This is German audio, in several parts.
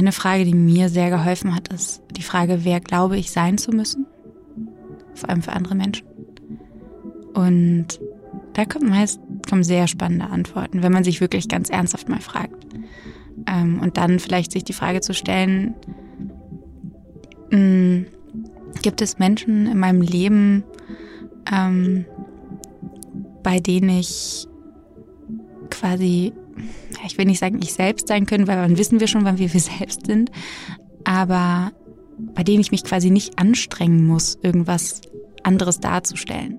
Eine Frage, die mir sehr geholfen hat, ist die Frage, wer glaube ich sein zu müssen? Vor allem für andere Menschen. Und da kommt meist kommen sehr spannende Antworten, wenn man sich wirklich ganz ernsthaft mal fragt. Ähm, und dann vielleicht sich die Frage zu stellen, hm, gibt es Menschen in meinem Leben, ähm, bei denen ich quasi ich will nicht sagen, ich selbst sein können, weil dann wissen wir schon, wann wir wir selbst sind, aber bei denen ich mich quasi nicht anstrengen muss, irgendwas anderes darzustellen.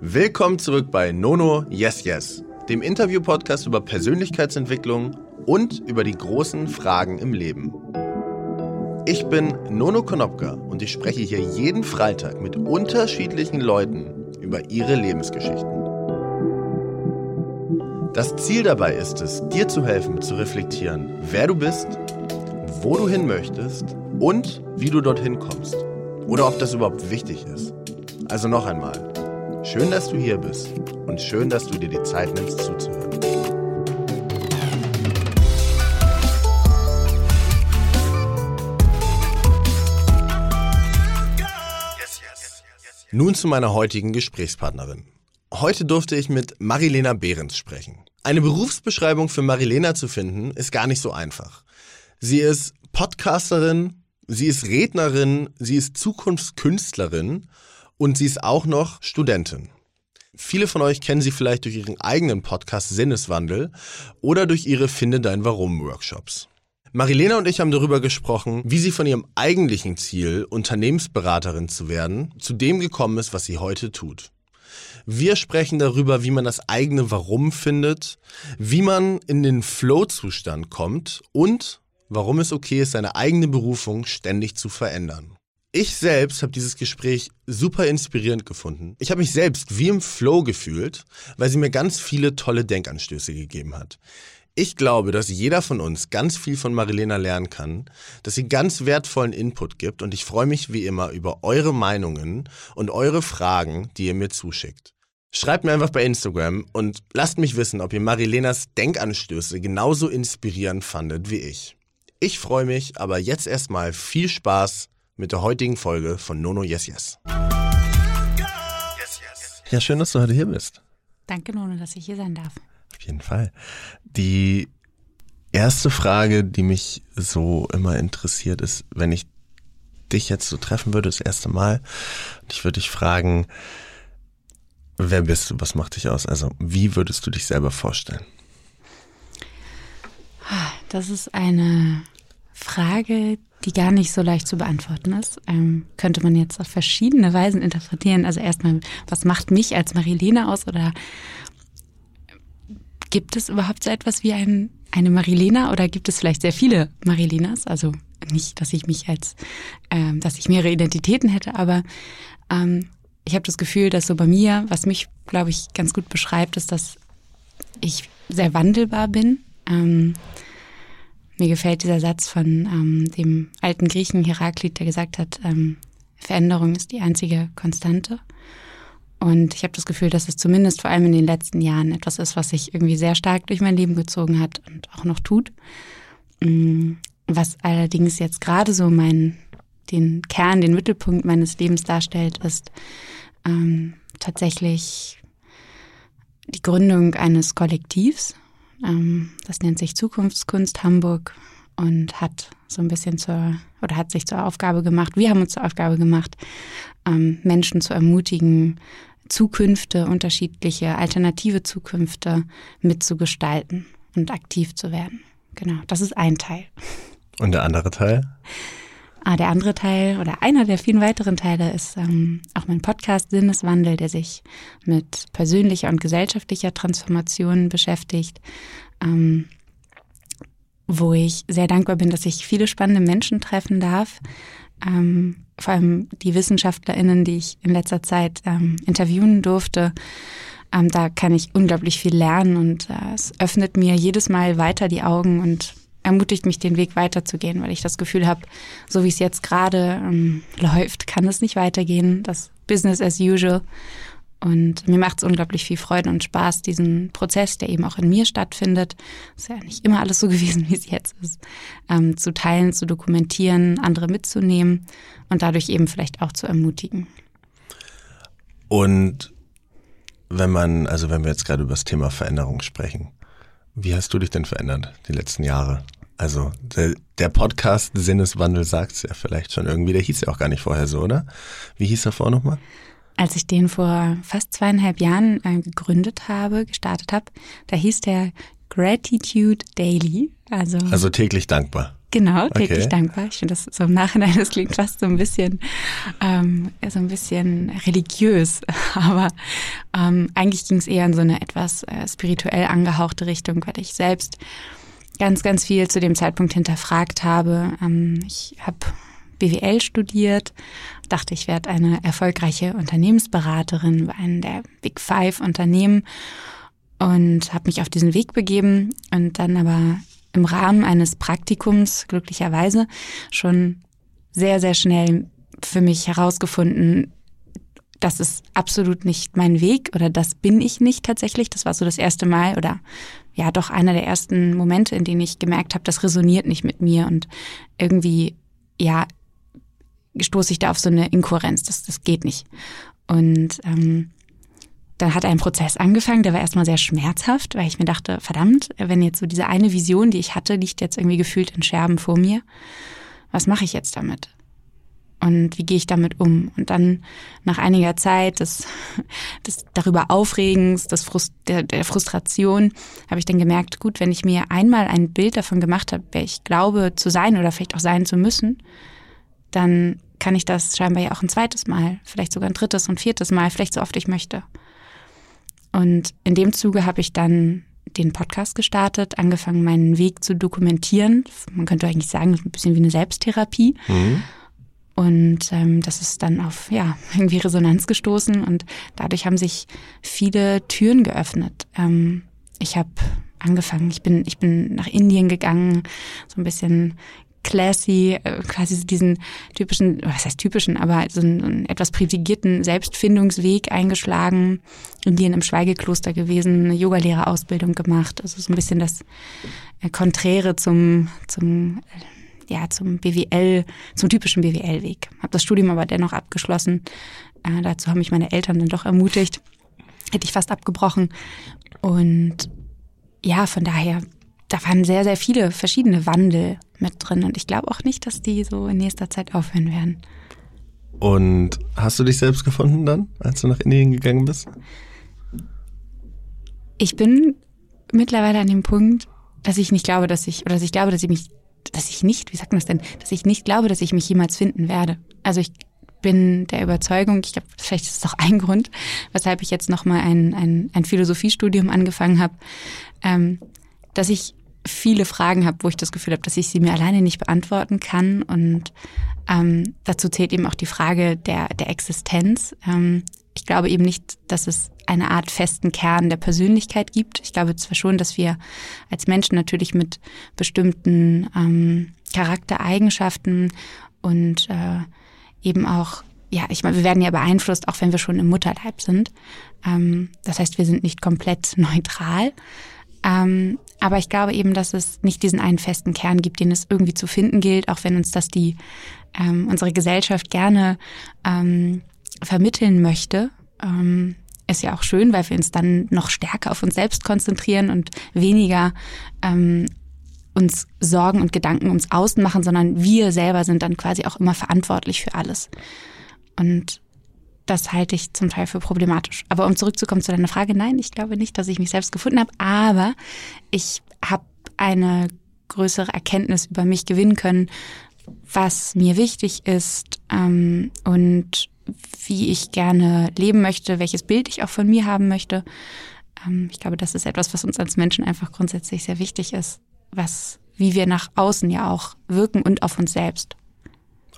Willkommen zurück bei Nono Yes Yes, dem Interview-Podcast über Persönlichkeitsentwicklung und über die großen Fragen im Leben. Ich bin Nono Konopka und ich spreche hier jeden Freitag mit unterschiedlichen Leuten über ihre Lebensgeschichten. Das Ziel dabei ist es, dir zu helfen, zu reflektieren, wer du bist, wo du hin möchtest und wie du dorthin kommst. Oder ob das überhaupt wichtig ist. Also noch einmal, schön, dass du hier bist und schön, dass du dir die Zeit nimmst zuzuhören. Nun zu meiner heutigen Gesprächspartnerin. Heute durfte ich mit Marilena Behrens sprechen. Eine Berufsbeschreibung für Marilena zu finden, ist gar nicht so einfach. Sie ist Podcasterin, sie ist Rednerin, sie ist Zukunftskünstlerin und sie ist auch noch Studentin. Viele von euch kennen sie vielleicht durch ihren eigenen Podcast Sinneswandel oder durch ihre Finde dein Warum Workshops. Marilena und ich haben darüber gesprochen, wie sie von ihrem eigentlichen Ziel, Unternehmensberaterin zu werden, zu dem gekommen ist, was sie heute tut. Wir sprechen darüber, wie man das eigene Warum findet, wie man in den Flow-Zustand kommt und warum es okay ist, seine eigene Berufung ständig zu verändern. Ich selbst habe dieses Gespräch super inspirierend gefunden. Ich habe mich selbst wie im Flow gefühlt, weil sie mir ganz viele tolle Denkanstöße gegeben hat. Ich glaube, dass jeder von uns ganz viel von Marilena lernen kann, dass sie ganz wertvollen Input gibt und ich freue mich wie immer über eure Meinungen und eure Fragen, die ihr mir zuschickt. Schreibt mir einfach bei Instagram und lasst mich wissen, ob ihr Marilenas Denkanstöße genauso inspirierend fandet wie ich. Ich freue mich, aber jetzt erstmal viel Spaß mit der heutigen Folge von Nono Yes Yes. Ja, schön, dass du heute hier bist. Danke, Nono, dass ich hier sein darf. Auf jeden Fall. Die erste Frage, die mich so immer interessiert, ist, wenn ich dich jetzt so treffen würde, das erste Mal, und ich würde dich fragen, wer bist du, was macht dich aus? Also, wie würdest du dich selber vorstellen? Das ist eine Frage, die gar nicht so leicht zu beantworten ist. Ähm, könnte man jetzt auf verschiedene Weisen interpretieren. Also erstmal, was macht mich als Marilena aus oder Gibt es überhaupt so etwas wie ein, eine Marilena oder gibt es vielleicht sehr viele Marilenas? Also nicht, dass ich mich als, ähm, dass ich mehrere Identitäten hätte, aber ähm, ich habe das Gefühl, dass so bei mir, was mich, glaube ich, ganz gut beschreibt, ist, dass ich sehr wandelbar bin. Ähm, mir gefällt dieser Satz von ähm, dem alten Griechen Heraklit, der gesagt hat, ähm, Veränderung ist die einzige Konstante. Und ich habe das Gefühl, dass es zumindest vor allem in den letzten Jahren etwas ist, was sich irgendwie sehr stark durch mein Leben gezogen hat und auch noch tut. Mm, was allerdings jetzt gerade so mein, den Kern, den Mittelpunkt meines Lebens darstellt, ist ähm, tatsächlich die Gründung eines Kollektivs. Ähm, das nennt sich Zukunftskunst Hamburg und hat so ein bisschen zur, oder hat sich zur Aufgabe gemacht, wir haben uns zur Aufgabe gemacht, ähm, Menschen zu ermutigen, Zukünfte, unterschiedliche alternative Zukünfte mitzugestalten und aktiv zu werden. Genau, das ist ein Teil. Und der andere Teil? Ah, der andere Teil oder einer der vielen weiteren Teile ist ähm, auch mein Podcast Sinneswandel, der sich mit persönlicher und gesellschaftlicher Transformation beschäftigt. Ähm, wo ich sehr dankbar bin, dass ich viele spannende Menschen treffen darf. Ähm, vor allem die WissenschaftlerInnen, die ich in letzter Zeit ähm, interviewen durfte. Ähm, da kann ich unglaublich viel lernen und äh, es öffnet mir jedes Mal weiter die Augen und ermutigt mich, den Weg weiterzugehen, weil ich das Gefühl habe, so wie es jetzt gerade ähm, läuft, kann es nicht weitergehen. Das Business as usual. Und mir macht es unglaublich viel Freude und Spaß, diesen Prozess, der eben auch in mir stattfindet, ist ja nicht immer alles so gewesen, wie es jetzt ist, ähm, zu teilen, zu dokumentieren, andere mitzunehmen und dadurch eben vielleicht auch zu ermutigen. Und wenn man, also wenn wir jetzt gerade über das Thema Veränderung sprechen, wie hast du dich denn verändert die letzten Jahre? Also der, der Podcast Sinneswandel sagt es ja vielleicht schon irgendwie, der hieß ja auch gar nicht vorher so, oder? Wie hieß er vorher nochmal? Als ich den vor fast zweieinhalb Jahren äh, gegründet habe, gestartet habe, da hieß der Gratitude Daily. Also, also täglich dankbar. Genau, täglich okay. dankbar. Ich finde das so im Nachhinein, das klingt fast so ein bisschen, ähm, so ein bisschen religiös. Aber ähm, eigentlich ging es eher in so eine etwas äh, spirituell angehauchte Richtung, weil ich selbst ganz, ganz viel zu dem Zeitpunkt hinterfragt habe. Ähm, ich habe BWL studiert, dachte, ich werde eine erfolgreiche Unternehmensberaterin bei einem der Big Five Unternehmen und habe mich auf diesen Weg begeben und dann aber im Rahmen eines Praktikums glücklicherweise schon sehr, sehr schnell für mich herausgefunden, das ist absolut nicht mein Weg oder das bin ich nicht tatsächlich. Das war so das erste Mal oder ja doch einer der ersten Momente, in denen ich gemerkt habe, das resoniert nicht mit mir und irgendwie ja stoße ich da auf so eine Inkohärenz. Das, das geht nicht. Und ähm, dann hat ein Prozess angefangen, der war erstmal sehr schmerzhaft, weil ich mir dachte, verdammt, wenn jetzt so diese eine Vision, die ich hatte, liegt jetzt irgendwie gefühlt in Scherben vor mir. Was mache ich jetzt damit? Und wie gehe ich damit um? Und dann nach einiger Zeit des, des darüber Aufregens, des Frust, der, der Frustration, habe ich dann gemerkt, gut, wenn ich mir einmal ein Bild davon gemacht habe, wer ich glaube zu sein oder vielleicht auch sein zu müssen, dann kann ich das scheinbar ja auch ein zweites Mal, vielleicht sogar ein drittes und viertes Mal, vielleicht so oft ich möchte. Und in dem Zuge habe ich dann den Podcast gestartet, angefangen, meinen Weg zu dokumentieren. Man könnte eigentlich sagen, ein bisschen wie eine Selbsttherapie. Mhm. Und ähm, das ist dann auf ja irgendwie Resonanz gestoßen und dadurch haben sich viele Türen geöffnet. Ähm, ich habe angefangen, ich bin ich bin nach Indien gegangen, so ein bisschen classy, äh, quasi diesen typischen, was heißt typischen, aber so einen, einen etwas privilegierten Selbstfindungsweg eingeschlagen, Indien im Schweigekloster gewesen, eine Yogalehrerausbildung gemacht, also so ein bisschen das äh, Konträre zum, zum, äh, ja, zum BWL, zum typischen BWL-Weg. Habe das Studium aber dennoch abgeschlossen. Äh, dazu haben mich meine Eltern dann doch ermutigt. Hätte ich fast abgebrochen. Und ja, von daher da waren sehr, sehr viele verschiedene Wandel mit drin und ich glaube auch nicht, dass die so in nächster Zeit aufhören werden. Und hast du dich selbst gefunden dann, als du nach Indien gegangen bist? Ich bin mittlerweile an dem Punkt, dass ich nicht glaube, dass ich, oder dass ich glaube, dass ich mich, dass ich nicht, wie sagt man das denn, dass ich nicht glaube, dass ich mich jemals finden werde. Also ich bin der Überzeugung, ich glaube, vielleicht ist es auch ein Grund, weshalb ich jetzt nochmal ein, ein, ein Philosophiestudium angefangen habe, ähm, dass ich viele Fragen habe, wo ich das Gefühl habe, dass ich sie mir alleine nicht beantworten kann. Und ähm, dazu zählt eben auch die Frage der, der Existenz. Ähm, ich glaube eben nicht, dass es eine Art festen Kern der Persönlichkeit gibt. Ich glaube zwar schon, dass wir als Menschen natürlich mit bestimmten ähm, Charaktereigenschaften und äh, eben auch, ja, ich meine, wir werden ja beeinflusst, auch wenn wir schon im Mutterleib sind. Ähm, das heißt, wir sind nicht komplett neutral. Ähm, aber ich glaube eben, dass es nicht diesen einen festen Kern gibt, den es irgendwie zu finden gilt, auch wenn uns das die ähm, unsere Gesellschaft gerne ähm, vermitteln möchte. Ähm, ist ja auch schön, weil wir uns dann noch stärker auf uns selbst konzentrieren und weniger ähm, uns Sorgen und Gedanken ums Außen machen, sondern wir selber sind dann quasi auch immer verantwortlich für alles. Und das halte ich zum Teil für problematisch. Aber um zurückzukommen zu deiner Frage, nein, ich glaube nicht, dass ich mich selbst gefunden habe, aber ich habe eine größere Erkenntnis über mich gewinnen können, was mir wichtig ist ähm, und wie ich gerne leben möchte, welches Bild ich auch von mir haben möchte. Ähm, ich glaube, das ist etwas, was uns als Menschen einfach grundsätzlich sehr wichtig ist, was wie wir nach außen ja auch wirken und auf uns selbst.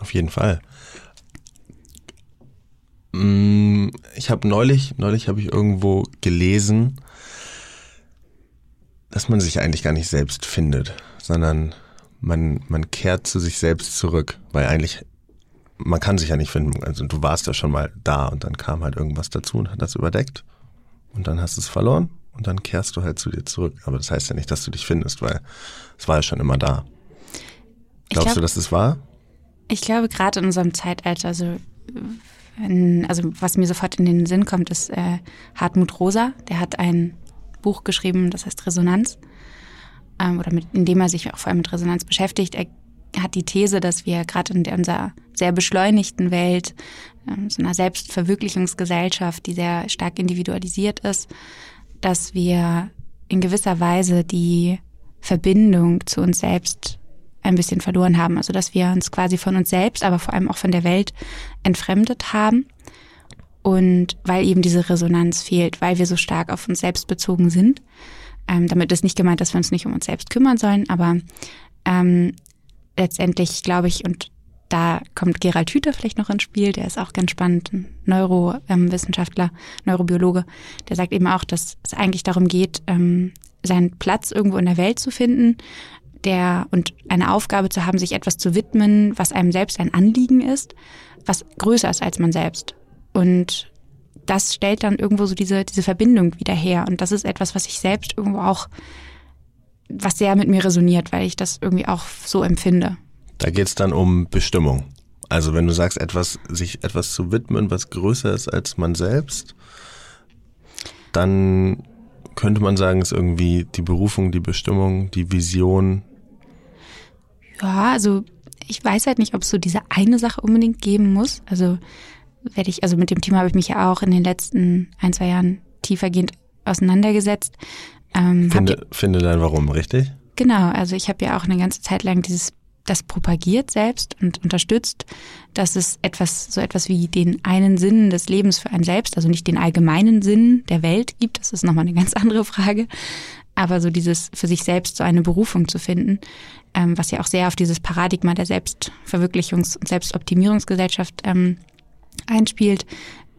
Auf jeden Fall. Mm, ich habe neulich, neulich habe ich irgendwo gelesen, dass man sich eigentlich gar nicht selbst findet, sondern man, man kehrt zu sich selbst zurück, weil eigentlich man kann sich ja nicht finden. Also du warst ja schon mal da und dann kam halt irgendwas dazu und hat das überdeckt und dann hast du es verloren und dann kehrst du halt zu dir zurück. Aber das heißt ja nicht, dass du dich findest, weil es war ja schon immer da. Glaubst glaub, du, dass es war? Ich glaube, gerade in unserem Zeitalter, also, wenn, also was mir sofort in den Sinn kommt, ist äh, Hartmut Rosa. Der hat ein Buch geschrieben, das heißt Resonanz, ähm, oder mit, in dem er sich auch vor allem mit Resonanz beschäftigt. Er hat die These, dass wir gerade in unserer sehr beschleunigten Welt, ähm, so einer Selbstverwirklichungsgesellschaft, die sehr stark individualisiert ist, dass wir in gewisser Weise die Verbindung zu uns selbst ein bisschen verloren haben. Also dass wir uns quasi von uns selbst, aber vor allem auch von der Welt entfremdet haben. Und weil eben diese Resonanz fehlt, weil wir so stark auf uns selbst bezogen sind. Ähm, damit ist nicht gemeint, dass wir uns nicht um uns selbst kümmern sollen, aber ähm, letztendlich glaube ich, und da kommt Gerald Hüther vielleicht noch ins Spiel, der ist auch ganz spannend, ein Neurowissenschaftler, Neurobiologe, der sagt eben auch, dass es eigentlich darum geht, ähm, seinen Platz irgendwo in der Welt zu finden, der und eine Aufgabe zu haben, sich etwas zu widmen, was einem selbst ein Anliegen ist, was größer ist als man selbst. Und das stellt dann irgendwo so diese, diese Verbindung wieder her. Und das ist etwas, was ich selbst irgendwo auch, was sehr mit mir resoniert, weil ich das irgendwie auch so empfinde. Da geht es dann um Bestimmung. Also wenn du sagst, etwas, sich etwas zu widmen, was größer ist als man selbst, dann könnte man sagen, ist irgendwie die Berufung, die Bestimmung, die Vision, ja, also ich weiß halt nicht, ob es so diese eine Sache unbedingt geben muss. Also werde ich, also mit dem Thema habe ich mich ja auch in den letzten ein, zwei Jahren tiefergehend auseinandergesetzt. Ähm, finde, finde dein Warum, richtig? Genau, also ich habe ja auch eine ganze Zeit lang dieses das propagiert selbst und unterstützt, dass es etwas, so etwas wie den einen Sinn des Lebens für einen selbst, also nicht den allgemeinen Sinn der Welt gibt, das ist nochmal eine ganz andere Frage, aber so dieses für sich selbst so eine Berufung zu finden, ähm, was ja auch sehr auf dieses Paradigma der Selbstverwirklichungs- und Selbstoptimierungsgesellschaft ähm, einspielt,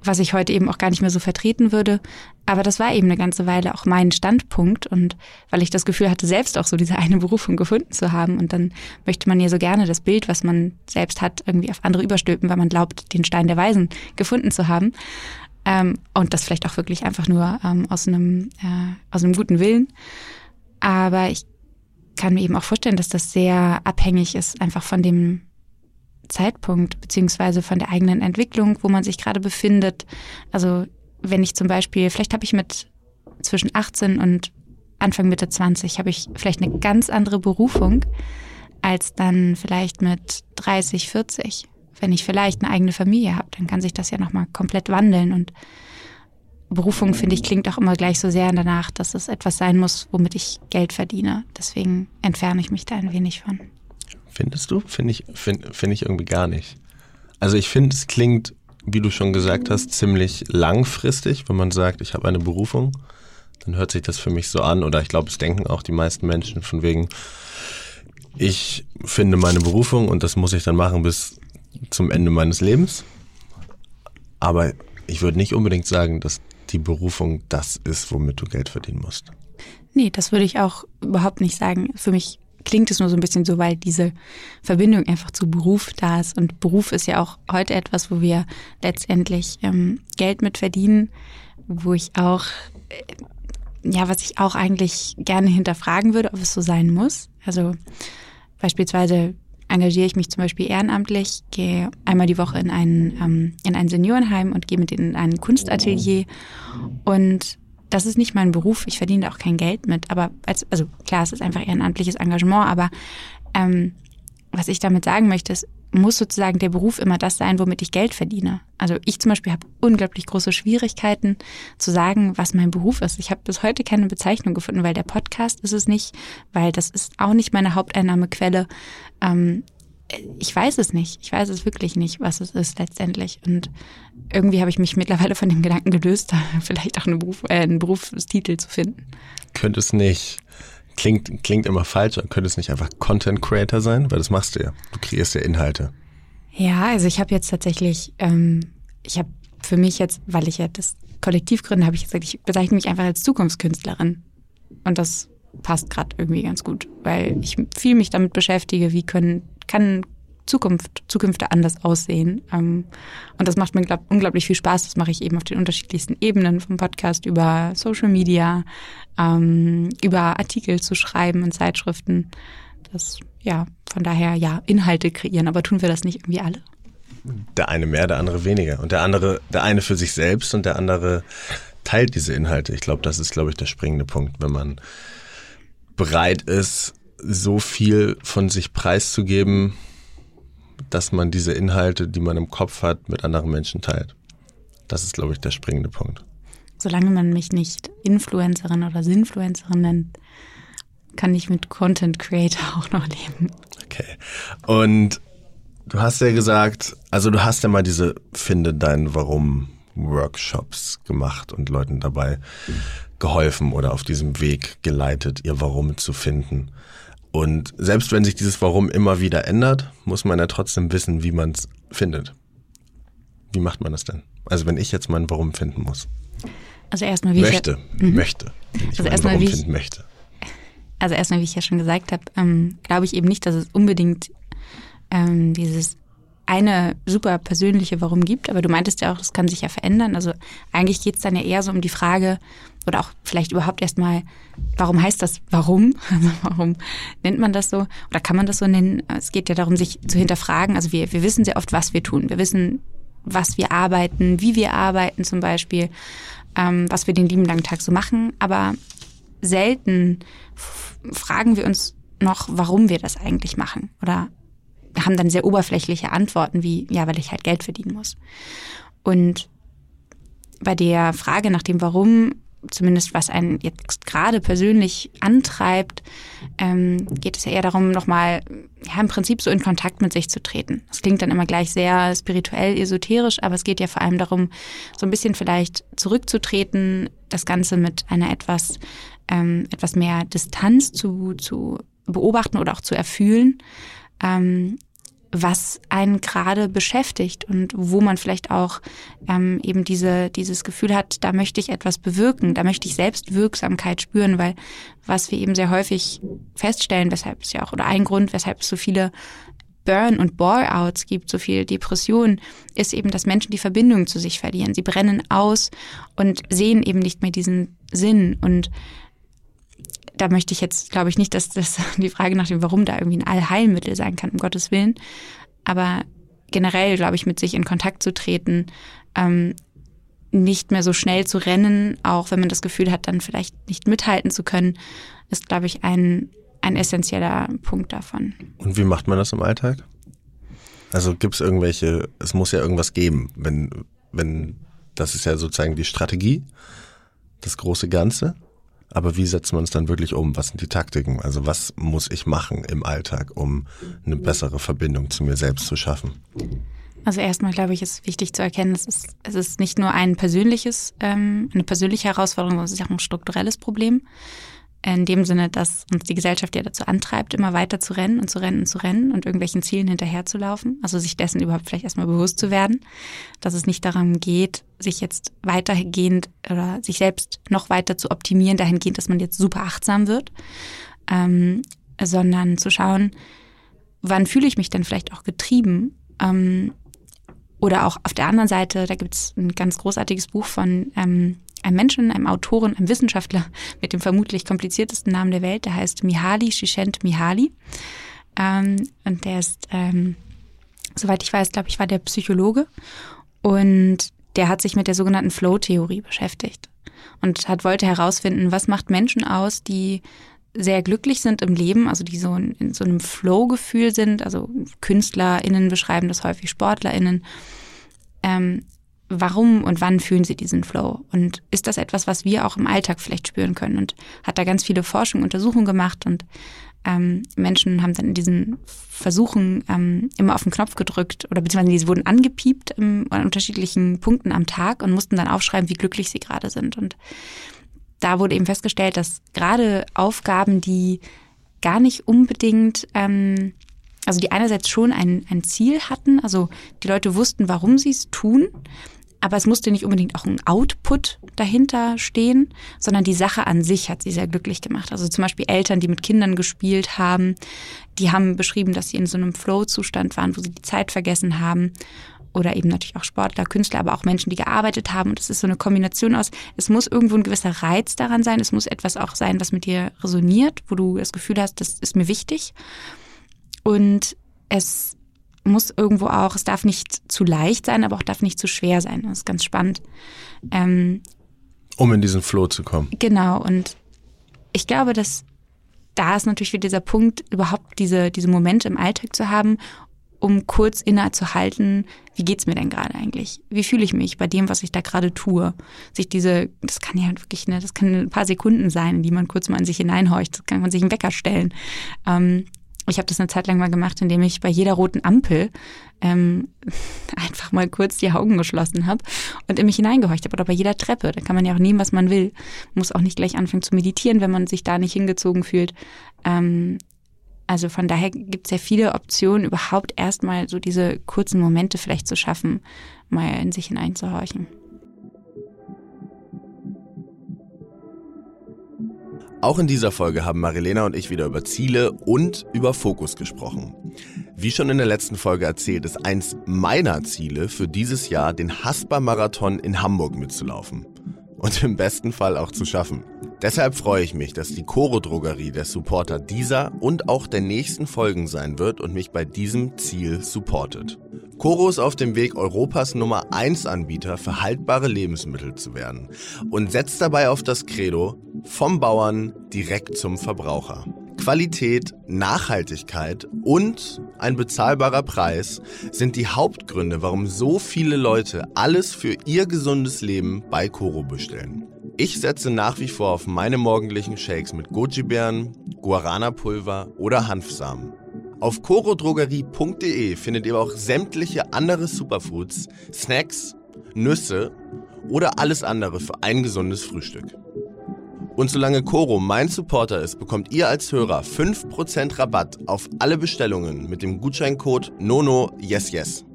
was ich heute eben auch gar nicht mehr so vertreten würde. Aber das war eben eine ganze Weile auch mein Standpunkt und weil ich das Gefühl hatte, selbst auch so diese eine Berufung gefunden zu haben. Und dann möchte man ja so gerne das Bild, was man selbst hat, irgendwie auf andere überstülpen, weil man glaubt, den Stein der Weisen gefunden zu haben. Ähm, und das vielleicht auch wirklich einfach nur ähm, aus einem äh, aus einem guten Willen. Aber ich kann mir eben auch vorstellen, dass das sehr abhängig ist einfach von dem Zeitpunkt beziehungsweise von der eigenen Entwicklung, wo man sich gerade befindet. Also wenn ich zum Beispiel, vielleicht habe ich mit zwischen 18 und Anfang Mitte 20 habe ich vielleicht eine ganz andere Berufung als dann vielleicht mit 30, 40. Wenn ich vielleicht eine eigene Familie habe, dann kann sich das ja nochmal komplett wandeln und Berufung, finde ich, klingt auch immer gleich so sehr danach, dass es etwas sein muss, womit ich Geld verdiene. Deswegen entferne ich mich da ein wenig von. Findest du? Finde ich, find, find ich irgendwie gar nicht. Also ich finde, es klingt, wie du schon gesagt hast, ziemlich langfristig, wenn man sagt, ich habe eine Berufung. Dann hört sich das für mich so an, oder ich glaube, es denken auch die meisten Menschen von wegen, ich finde meine Berufung und das muss ich dann machen bis zum Ende meines Lebens. Aber ich würde nicht unbedingt sagen, dass die Berufung das ist, womit du Geld verdienen musst. Nee, das würde ich auch überhaupt nicht sagen. Für mich klingt es nur so ein bisschen so, weil diese Verbindung einfach zu Beruf da ist. Und Beruf ist ja auch heute etwas, wo wir letztendlich ähm, Geld mit verdienen, wo ich auch, äh, ja, was ich auch eigentlich gerne hinterfragen würde, ob es so sein muss. Also beispielsweise engagiere ich mich zum Beispiel ehrenamtlich, gehe einmal die Woche in ein, ähm, in ein Seniorenheim und gehe mit denen in ein Kunstatelier. Und das ist nicht mein Beruf, ich verdiene da auch kein Geld mit. Aber als, also klar, es ist einfach ehrenamtliches Engagement, aber ähm, was ich damit sagen möchte, ist, muss sozusagen der Beruf immer das sein, womit ich Geld verdiene. Also ich zum Beispiel habe unglaublich große Schwierigkeiten zu sagen, was mein Beruf ist. Ich habe bis heute keine Bezeichnung gefunden, weil der Podcast ist es nicht, weil das ist auch nicht meine Haupteinnahmequelle. Ähm, ich weiß es nicht. Ich weiß es wirklich nicht, was es ist letztendlich. Und irgendwie habe ich mich mittlerweile von dem Gedanken gelöst, da vielleicht auch einen, Beruf, äh, einen Berufstitel zu finden. Könnte es nicht klingt, klingt immer falsch, könnte es nicht einfach Content Creator sein? Weil das machst du ja. Du kreierst ja Inhalte. Ja, also ich habe jetzt tatsächlich, ähm, ich habe für mich jetzt, weil ich ja das Kollektiv gründe, habe ich gesagt, ich bezeichne mich einfach als Zukunftskünstlerin. Und das passt gerade irgendwie ganz gut, weil ich viel mich damit beschäftige, wie können, kann Zukunft, Zukünfte anders aussehen. Ähm, und das macht mir glaub, unglaublich viel Spaß. Das mache ich eben auf den unterschiedlichsten Ebenen vom Podcast über Social Media, ähm, über Artikel zu schreiben in Zeitschriften. Das, ja, von daher, ja, Inhalte kreieren. Aber tun wir das nicht irgendwie alle? Der eine mehr, der andere weniger. Und der andere, der eine für sich selbst und der andere teilt diese Inhalte. Ich glaube, das ist, glaube ich, der springende Punkt, wenn man bereit ist, so viel von sich preiszugeben, dass man diese Inhalte, die man im Kopf hat, mit anderen Menschen teilt. Das ist, glaube ich, der springende Punkt. Solange man mich nicht Influencerin oder Sinfluencerin nennt, kann ich mit Content Creator auch noch leben. Okay. Und du hast ja gesagt, also du hast ja mal diese Finde dein Warum Workshops gemacht und Leuten dabei geholfen oder auf diesem Weg geleitet, ihr Warum zu finden. Und selbst wenn sich dieses Warum immer wieder ändert, muss man ja trotzdem wissen, wie man es findet. Wie macht man das denn? Also wenn ich jetzt mein Warum finden muss. Also erstmal wie möchte, ich ja, mhm. möchte. Also erstmal wie ich, möchte. Also erstmal wie ich ja schon gesagt habe, ähm, glaube ich eben nicht, dass es unbedingt ähm, dieses eine super persönliche Warum gibt, aber du meintest ja auch, das kann sich ja verändern. Also eigentlich geht es dann ja eher so um die Frage, oder auch vielleicht überhaupt erstmal, warum heißt das warum? Also warum nennt man das so? Oder kann man das so nennen? Es geht ja darum, sich zu hinterfragen. Also wir, wir wissen sehr oft, was wir tun. Wir wissen, was wir arbeiten, wie wir arbeiten zum Beispiel, ähm, was wir den lieben langen Tag so machen. Aber selten fragen wir uns noch, warum wir das eigentlich machen. Oder haben dann sehr oberflächliche Antworten wie, ja, weil ich halt Geld verdienen muss. Und bei der Frage nach dem Warum, zumindest was einen jetzt gerade persönlich antreibt, ähm, geht es ja eher darum, nochmal ja, im Prinzip so in Kontakt mit sich zu treten. Das klingt dann immer gleich sehr spirituell, esoterisch, aber es geht ja vor allem darum, so ein bisschen vielleicht zurückzutreten, das Ganze mit einer etwas, ähm, etwas mehr Distanz zu, zu beobachten oder auch zu erfühlen ähm, was einen gerade beschäftigt und wo man vielleicht auch ähm, eben diese, dieses Gefühl hat, da möchte ich etwas bewirken, da möchte ich selbst Wirksamkeit spüren, weil was wir eben sehr häufig feststellen, weshalb es ja auch, oder ein Grund, weshalb es so viele Burn- und Bore-outs gibt, so viel Depression, ist eben, dass Menschen die Verbindung zu sich verlieren. Sie brennen aus und sehen eben nicht mehr diesen Sinn und da möchte ich jetzt, glaube ich, nicht, dass das die Frage nach dem Warum da irgendwie ein Allheilmittel sein kann, um Gottes Willen. Aber generell, glaube ich, mit sich in Kontakt zu treten, ähm, nicht mehr so schnell zu rennen, auch wenn man das Gefühl hat, dann vielleicht nicht mithalten zu können, ist, glaube ich, ein, ein essentieller Punkt davon. Und wie macht man das im Alltag? Also gibt es irgendwelche, es muss ja irgendwas geben, wenn, wenn, das ist ja sozusagen die Strategie, das große Ganze. Aber wie setzt man es dann wirklich um? Was sind die Taktiken? Also was muss ich machen im Alltag, um eine bessere Verbindung zu mir selbst zu schaffen? Also erstmal glaube ich, ist wichtig zu erkennen, es ist, es ist nicht nur ein persönliches, ähm, eine persönliche Herausforderung, sondern es ist auch ein strukturelles Problem in dem Sinne, dass uns die Gesellschaft ja dazu antreibt, immer weiter zu rennen und zu rennen und zu rennen und irgendwelchen Zielen hinterherzulaufen. Also sich dessen überhaupt vielleicht erstmal bewusst zu werden, dass es nicht darum geht, sich jetzt weitergehend oder sich selbst noch weiter zu optimieren, dahingehend, dass man jetzt super achtsam wird, ähm, sondern zu schauen, wann fühle ich mich denn vielleicht auch getrieben? Ähm, oder auch auf der anderen Seite, da gibt es ein ganz großartiges Buch von ähm, einem Menschen, einem Autoren, einem Wissenschaftler mit dem vermutlich kompliziertesten Namen der Welt, der heißt Mihaly Shishent Mihaly. Ähm, und der ist, ähm, soweit ich weiß, glaube ich, war der Psychologe. Und der hat sich mit der sogenannten Flow-Theorie beschäftigt und hat wollte herausfinden, was macht Menschen aus, die sehr glücklich sind im Leben, also die so in, in so einem Flow-Gefühl sind. Also KünstlerInnen beschreiben das häufig, SportlerInnen. Ähm, warum und wann fühlen sie diesen Flow? Und ist das etwas, was wir auch im Alltag vielleicht spüren können? Und hat da ganz viele Forschung, Untersuchungen gemacht und ähm, Menschen haben dann in diesen Versuchen ähm, immer auf den Knopf gedrückt oder beziehungsweise sie wurden angepiept im, an unterschiedlichen Punkten am Tag und mussten dann aufschreiben, wie glücklich sie gerade sind. Und da wurde eben festgestellt, dass gerade Aufgaben, die gar nicht unbedingt ähm, also die einerseits schon ein, ein Ziel hatten, also die Leute wussten, warum sie es tun, aber es musste nicht unbedingt auch ein Output dahinter stehen, sondern die Sache an sich hat sie sehr glücklich gemacht. Also zum Beispiel Eltern, die mit Kindern gespielt haben, die haben beschrieben, dass sie in so einem Flow-Zustand waren, wo sie die Zeit vergessen haben. Oder eben natürlich auch Sportler, Künstler, aber auch Menschen, die gearbeitet haben. Und es ist so eine Kombination aus, es muss irgendwo ein gewisser Reiz daran sein, es muss etwas auch sein, was mit dir resoniert, wo du das Gefühl hast, das ist mir wichtig. Und es muss irgendwo auch, es darf nicht zu leicht sein, aber auch darf nicht zu schwer sein. Das ist ganz spannend. Ähm, um in diesen Flow zu kommen. Genau. Und ich glaube, dass da ist natürlich wieder dieser Punkt, überhaupt diese, diese Momente im Alltag zu haben, um kurz innezuhalten, wie geht's mir denn gerade eigentlich? Wie fühle ich mich bei dem, was ich da gerade tue? Sich diese, das kann ja wirklich, ne, das kann ein paar Sekunden sein, in die man kurz mal in sich hineinhorcht. Das kann man sich einen Wecker stellen. Ähm, ich habe das eine Zeit lang mal gemacht, indem ich bei jeder roten Ampel ähm, einfach mal kurz die Augen geschlossen habe und in mich hineingehorcht habe. Oder bei jeder Treppe. Da kann man ja auch nehmen, was man will. Muss auch nicht gleich anfangen zu meditieren, wenn man sich da nicht hingezogen fühlt. Ähm, also von daher gibt es ja viele Optionen, überhaupt erstmal so diese kurzen Momente vielleicht zu schaffen, mal in sich hineinzuhorchen. Auch in dieser Folge haben Marilena und ich wieder über Ziele und über Fokus gesprochen. Wie schon in der letzten Folge erzählt, ist eins meiner Ziele für dieses Jahr, den Haspa-Marathon in Hamburg mitzulaufen. Und im besten Fall auch zu schaffen. Deshalb freue ich mich, dass die Coro Drogerie der Supporter dieser und auch der nächsten Folgen sein wird und mich bei diesem Ziel supportet. Coro ist auf dem Weg, Europas Nummer 1 Anbieter für haltbare Lebensmittel zu werden und setzt dabei auf das Credo vom Bauern direkt zum Verbraucher. Qualität, Nachhaltigkeit und ein bezahlbarer Preis sind die Hauptgründe, warum so viele Leute alles für ihr gesundes Leben bei Coro bestellen. Ich setze nach wie vor auf meine morgendlichen Shakes mit Goji-Beeren, Guarana-Pulver oder Hanfsamen. Auf corodrogerie.de findet ihr auch sämtliche andere Superfoods, Snacks, Nüsse oder alles andere für ein gesundes Frühstück. Und solange Coro mein Supporter ist, bekommt ihr als Hörer 5% Rabatt auf alle Bestellungen mit dem Gutscheincode NONOYESYES.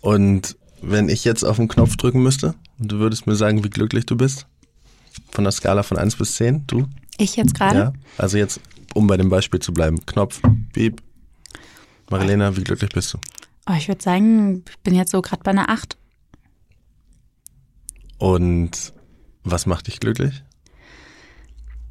Und wenn ich jetzt auf den Knopf drücken müsste und du würdest mir sagen, wie glücklich du bist? Von der Skala von 1 bis 10, du? Ich jetzt gerade? Ja, also jetzt, um bei dem Beispiel zu bleiben. Knopf, Beep. Marilena, wie glücklich bist du? Oh, ich würde sagen, ich bin jetzt so gerade bei einer 8. Und was macht dich glücklich?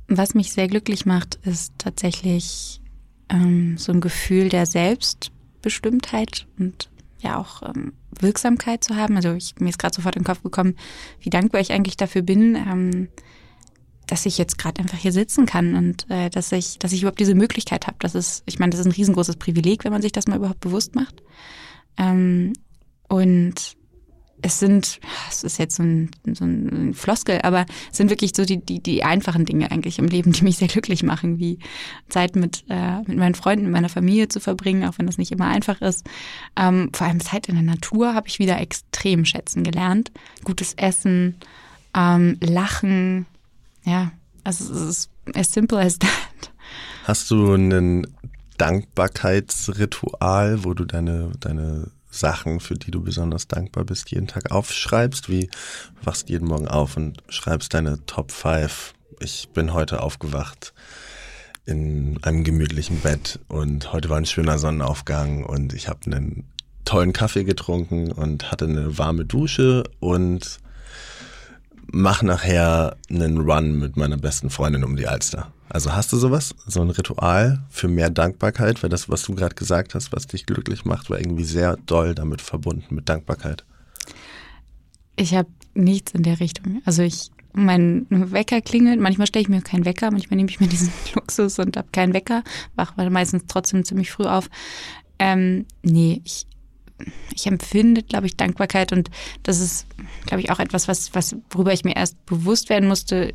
Was mich sehr glücklich macht, ist tatsächlich ähm, so ein Gefühl der Selbstbestimmtheit und ja auch ähm, Wirksamkeit zu haben. Also ich, mir ist gerade sofort in den Kopf gekommen, wie dankbar ich eigentlich dafür bin, ähm, dass ich jetzt gerade einfach hier sitzen kann und äh, dass ich, dass ich überhaupt diese Möglichkeit habe. Das ist, ich meine, das ist ein riesengroßes Privileg, wenn man sich das mal überhaupt bewusst macht. Ähm, und es sind, es ist jetzt so ein, so ein Floskel, aber es sind wirklich so die, die, die einfachen Dinge eigentlich im Leben, die mich sehr glücklich machen, wie Zeit mit, äh, mit meinen Freunden, mit meiner Familie zu verbringen, auch wenn das nicht immer einfach ist. Ähm, vor allem Zeit in der Natur habe ich wieder extrem schätzen gelernt. Gutes Essen, ähm, Lachen, ja, also es ist as simple as that. Hast du ein Dankbarkeitsritual, wo du deine, deine Sachen, für die du besonders dankbar bist, jeden Tag aufschreibst? Wie wachst jeden Morgen auf und schreibst deine Top 5? Ich bin heute aufgewacht in einem gemütlichen Bett und heute war ein schöner Sonnenaufgang und ich habe einen tollen Kaffee getrunken und hatte eine warme Dusche und mach nachher einen Run mit meiner besten Freundin um die Alster. Also hast du sowas? So ein Ritual für mehr Dankbarkeit? Weil das, was du gerade gesagt hast, was dich glücklich macht, war irgendwie sehr doll damit verbunden, mit Dankbarkeit. Ich habe nichts in der Richtung. Also ich, mein Wecker klingelt, manchmal stelle ich mir keinen Wecker, manchmal nehme ich mir diesen Luxus und habe keinen Wecker, wache meistens trotzdem ziemlich früh auf. Ähm, nee, ich, ich empfinde, glaube ich, Dankbarkeit und das ist, glaube ich, auch etwas, was, was, worüber ich mir erst bewusst werden musste,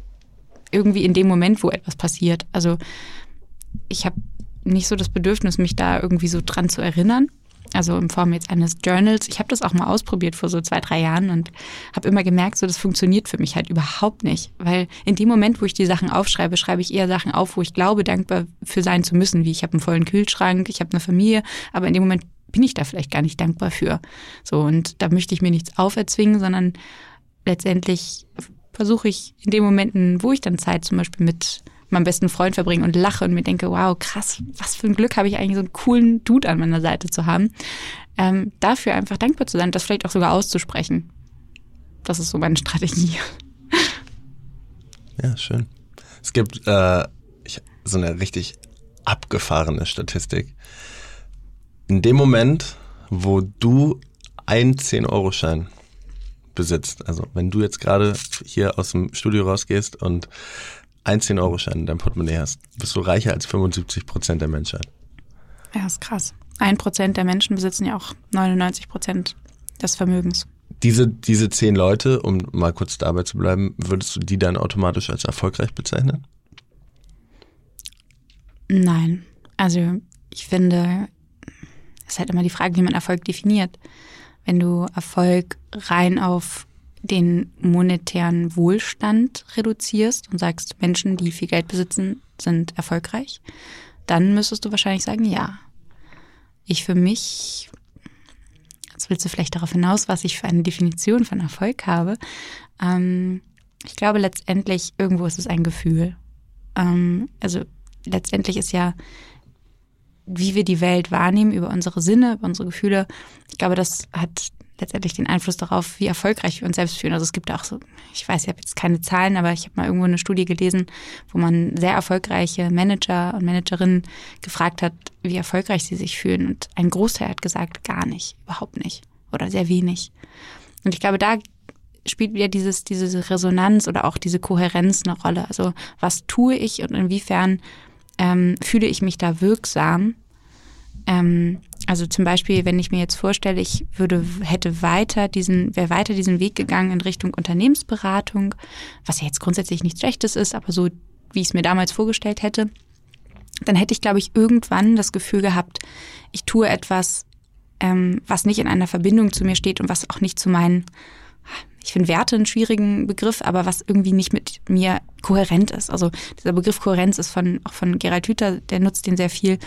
irgendwie in dem Moment, wo etwas passiert. Also ich habe nicht so das Bedürfnis, mich da irgendwie so dran zu erinnern. Also in Form jetzt eines Journals. Ich habe das auch mal ausprobiert vor so zwei, drei Jahren und habe immer gemerkt, so das funktioniert für mich halt überhaupt nicht. Weil in dem Moment, wo ich die Sachen aufschreibe, schreibe ich eher Sachen auf, wo ich glaube, dankbar für sein zu müssen. Wie ich habe einen vollen Kühlschrank, ich habe eine Familie, aber in dem Moment bin ich da vielleicht gar nicht dankbar für. So, und da möchte ich mir nichts auferzwingen, sondern letztendlich versuche ich in den Momenten, wo ich dann Zeit zum Beispiel mit meinem besten Freund verbringe und lache und mir denke, wow, krass, was für ein Glück habe ich eigentlich so einen coolen Dude an meiner Seite zu haben, ähm, dafür einfach dankbar zu sein, das vielleicht auch sogar auszusprechen. Das ist so meine Strategie. Ja, schön. Es gibt äh, so eine richtig abgefahrene Statistik. In dem Moment, wo du einen 10-Euro-Schein besitzt, also wenn du jetzt gerade hier aus dem Studio rausgehst und einen 10-Euro-Schein in deinem Portemonnaie hast, bist du reicher als 75 Prozent der Menschheit. Ja, ist krass. Ein Prozent der Menschen besitzen ja auch 99 Prozent des Vermögens. Diese, diese zehn Leute, um mal kurz dabei zu bleiben, würdest du die dann automatisch als erfolgreich bezeichnen? Nein. Also ich finde, ist halt immer die Frage, wie man Erfolg definiert. Wenn du Erfolg rein auf den monetären Wohlstand reduzierst und sagst, Menschen, die viel Geld besitzen, sind erfolgreich, dann müsstest du wahrscheinlich sagen, ja. Ich für mich, jetzt willst du vielleicht darauf hinaus, was ich für eine Definition von Erfolg habe. Ähm, ich glaube letztendlich, irgendwo ist es ein Gefühl. Ähm, also letztendlich ist ja, wie wir die Welt wahrnehmen über unsere Sinne, über unsere Gefühle. Ich glaube, das hat letztendlich den Einfluss darauf, wie erfolgreich wir uns selbst fühlen. Also es gibt auch so, ich weiß, ich habe jetzt keine Zahlen, aber ich habe mal irgendwo eine Studie gelesen, wo man sehr erfolgreiche Manager und Managerinnen gefragt hat, wie erfolgreich sie sich fühlen. Und ein Großteil hat gesagt, gar nicht, überhaupt nicht oder sehr wenig. Und ich glaube, da spielt wieder dieses, diese Resonanz oder auch diese Kohärenz eine Rolle. Also was tue ich und inwiefern ähm, fühle ich mich da wirksam? Ähm, also zum Beispiel, wenn ich mir jetzt vorstelle, ich würde, hätte weiter diesen, wäre weiter diesen Weg gegangen in Richtung Unternehmensberatung, was ja jetzt grundsätzlich nichts Schlechtes ist, aber so, wie ich es mir damals vorgestellt hätte, dann hätte ich, glaube ich, irgendwann das Gefühl gehabt, ich tue etwas, ähm, was nicht in einer Verbindung zu mir steht und was auch nicht zu meinen ich finde Werte einen schwierigen Begriff, aber was irgendwie nicht mit mir kohärent ist. Also dieser Begriff Kohärenz ist von, auch von Gerald Hüther, der nutzt den sehr viel.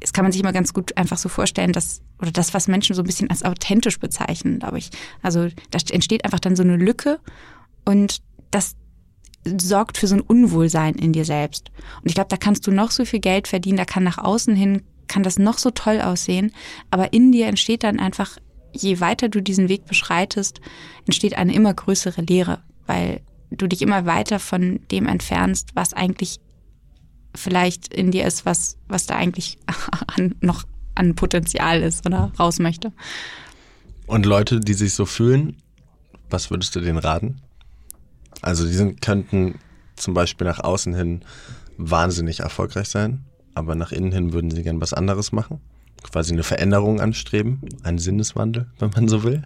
Das kann man sich immer ganz gut einfach so vorstellen, dass, oder das, was Menschen so ein bisschen als authentisch bezeichnen, glaube ich. Also da entsteht einfach dann so eine Lücke und das sorgt für so ein Unwohlsein in dir selbst. Und ich glaube, da kannst du noch so viel Geld verdienen, da kann nach außen hin, kann das noch so toll aussehen, aber in dir entsteht dann einfach je weiter du diesen Weg beschreitest, entsteht eine immer größere Leere, weil du dich immer weiter von dem entfernst, was eigentlich vielleicht in dir ist, was, was da eigentlich an, noch an Potenzial ist oder raus möchte. Und Leute, die sich so fühlen, was würdest du denen raten? Also die sind, könnten zum Beispiel nach außen hin wahnsinnig erfolgreich sein, aber nach innen hin würden sie gern was anderes machen quasi eine Veränderung anstreben, einen Sinneswandel, wenn man so will?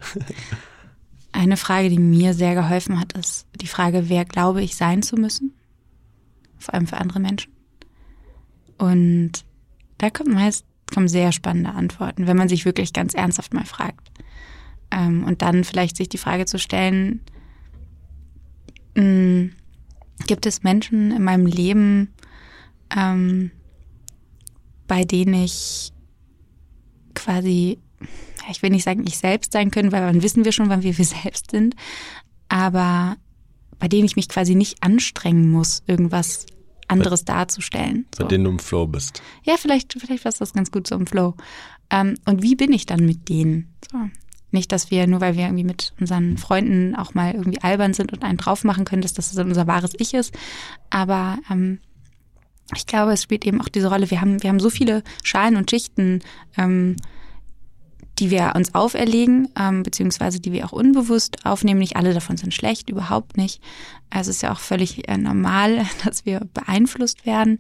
Eine Frage, die mir sehr geholfen hat, ist die Frage, wer glaube ich sein zu müssen? Vor allem für andere Menschen. Und da kommen meist kommen sehr spannende Antworten, wenn man sich wirklich ganz ernsthaft mal fragt. Ähm, und dann vielleicht sich die Frage zu stellen, hm, gibt es Menschen in meinem Leben, ähm, bei denen ich quasi, ich will nicht sagen, ich selbst sein können, weil dann wissen wir schon, wann wir wir selbst sind, aber bei denen ich mich quasi nicht anstrengen muss, irgendwas anderes bei, darzustellen. So. Bei denen du im Flow bist. Ja, vielleicht, vielleicht war das ganz gut so im Flow. Ähm, und wie bin ich dann mit denen? So. Nicht, dass wir, nur weil wir irgendwie mit unseren Freunden auch mal irgendwie albern sind und einen drauf machen können, dass das unser wahres Ich ist. Aber ähm, ich glaube, es spielt eben auch diese Rolle. Wir haben, wir haben so viele Schalen und Schichten, ähm, die wir uns auferlegen, ähm, beziehungsweise die wir auch unbewusst aufnehmen. Nicht alle davon sind schlecht, überhaupt nicht. Also es ist ja auch völlig äh, normal, dass wir beeinflusst werden,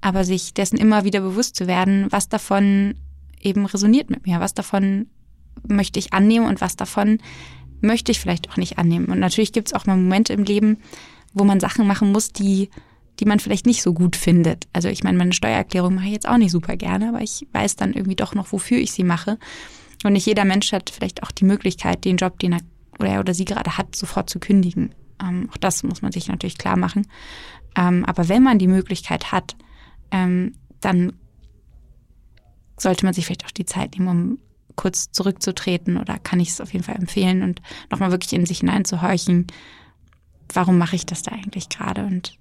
aber sich dessen immer wieder bewusst zu werden, was davon eben resoniert mit mir, was davon möchte ich annehmen und was davon möchte ich vielleicht auch nicht annehmen. Und natürlich gibt es auch mal Momente im Leben, wo man Sachen machen muss, die die man vielleicht nicht so gut findet. Also ich meine, meine Steuererklärung mache ich jetzt auch nicht super gerne, aber ich weiß dann irgendwie doch noch, wofür ich sie mache. Und nicht jeder Mensch hat vielleicht auch die Möglichkeit, den Job, den er oder, er oder sie gerade hat, sofort zu kündigen. Ähm, auch das muss man sich natürlich klar machen. Ähm, aber wenn man die Möglichkeit hat, ähm, dann sollte man sich vielleicht auch die Zeit nehmen, um kurz zurückzutreten oder kann ich es auf jeden Fall empfehlen und nochmal wirklich in sich hineinzuhorchen, warum mache ich das da eigentlich gerade und